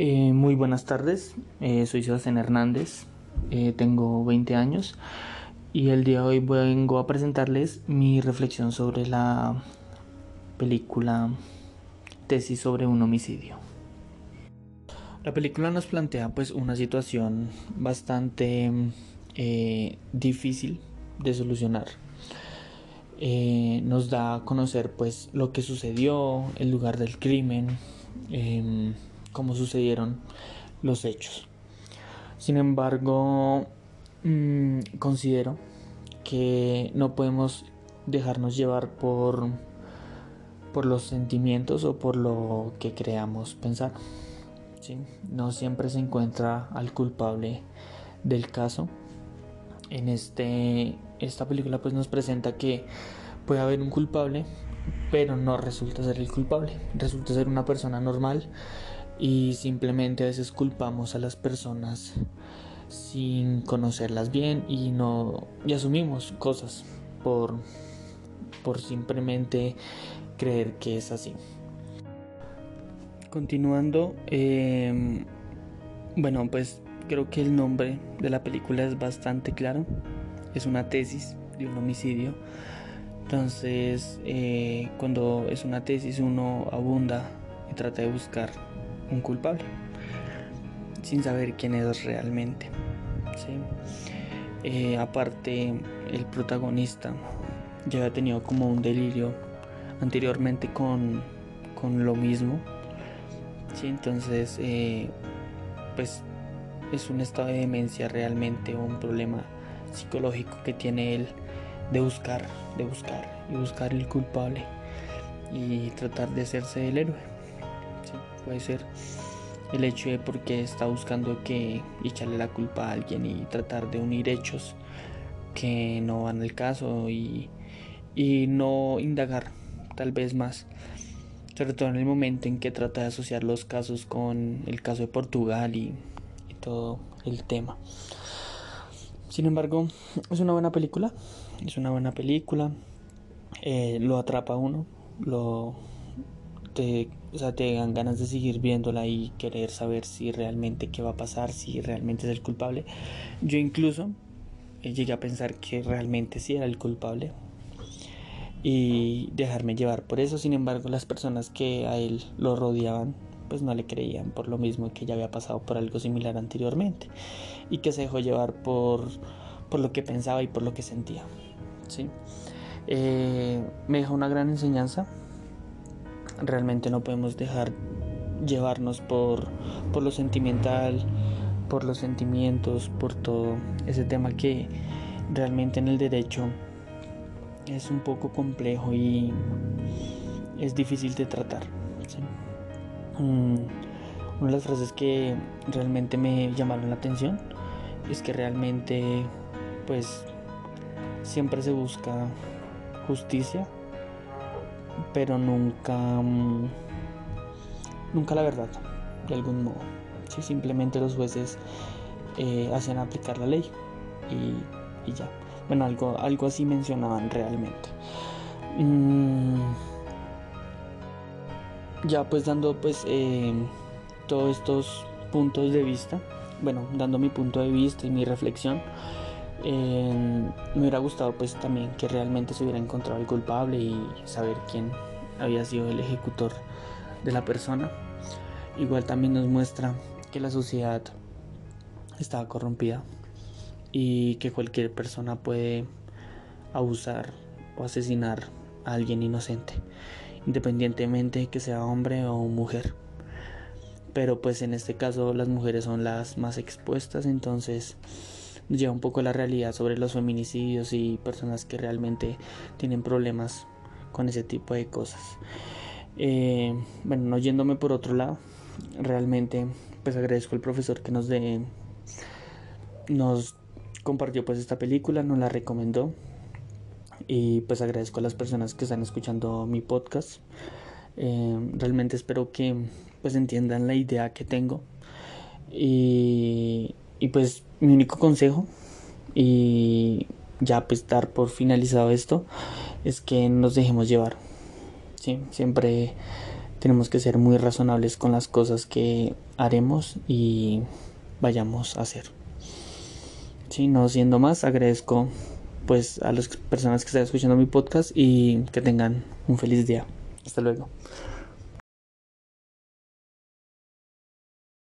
Eh, muy buenas tardes, eh, soy Sebastián Hernández, eh, tengo 20 años y el día de hoy vengo a presentarles mi reflexión sobre la película Tesis sobre un homicidio. La película nos plantea pues una situación bastante difícil de solucionar. nos da a conocer pues lo que sucedió, el lugar del crimen, em, cómo sucedieron los hechos. Sin embargo, mm, considero que no podemos dejarnos llevar por, por los sentimientos o por lo que creamos pensar. No siempre se encuentra al culpable del caso. En este, esta película pues nos presenta que puede haber un culpable, pero no resulta ser el culpable. Resulta ser una persona normal y simplemente a veces culpamos a las personas sin conocerlas bien y no y asumimos cosas por por simplemente creer que es así. Continuando em, bueno pues creo que el nombre de la película es bastante claro. Es una tesis de un homicidio. Entonces eh, cuando es una tesis uno abunda y trata de buscar un culpable, sin saber quién es realmente. Eh, aparte, el protagonista ya había tenido como un delirio anteriormente con, con lo mismo. ¿sí? Entonces, eh, pues es un estado de demencia realmente o un problema psicológico que tiene él de buscar, de buscar y buscar el culpable y tratar de hacerse el héroe puede ser el hecho de porque está buscando que echarle la culpa a alguien y tratar de unir hechos que no van al caso y, y no indagar tal vez más sobre todo en el momento en que trata de asociar los casos con el caso de Portugal y, todo el tema. Sin embargo es una buena película es una buena película eh, lo atrapa uno lo te, o sea, te dan ganas de seguir viéndola y querer saber si realmente qué va a pasar, si realmente es el culpable. Yo incluso eh, llegué a pensar que realmente sí era el culpable y dejarme llevar por eso. Sin embargo, las personas que a él lo rodeaban pues no le creían por lo mismo que ya había pasado por algo similar anteriormente y que se dejó llevar por, por lo que pensaba y por lo que sentía. ¿sí? Eh, me dejó una gran enseñanza realmente no podemos dejar llevarnos por, por lo sentimental, por los sentimientos, por todo ese tema que realmente en el derecho es un poco complejo y es difícil de tratar. Mm, una de las frases que realmente me llamaron la atención es que realmente pues siempre se busca justicia pero nunca, mm, nunca la verdad, de algún modo. si simplemente los jueces eh, hacen aplicar la ley y, ya. Bueno, algo, algo así mencionaban realmente. Mm, ya pues dando pues eh, todos estos puntos de vista, bueno, dando mi punto de vista y mi reflexión, me hubiera gustado pues también que realmente se hubiera encontrado el culpable y saber quién había sido el ejecutor de la persona. Igual también nos muestra que la sociedad estaba corrompida y que cualquier persona puede abusar o asesinar a alguien inocente, independientemente de que sea hombre o mujer. Pero pues en este caso las mujeres son las más expuestas, entonces lleva un poco la realidad sobre los feminicidios y personas que realmente tienen problemas con ese tipo de cosas. Eh, bueno, no yéndome por otro lado, realmente pues agradezco al profesor que nos de, nos compartió pues esta película, nos la recomendó y pues agradezco a las personas que están escuchando mi podcast. Eh, realmente espero que pues entiendan la idea que tengo y y pues mi único consejo y ya pues dar por finalizado esto es que nos dejemos llevar. ¿sí? Siempre tenemos que ser muy razonables con las cosas que haremos y vayamos a hacer. Sí, no siendo más, agradezco pues a las personas que están escuchando mi podcast y que tengan un feliz día. Hasta luego.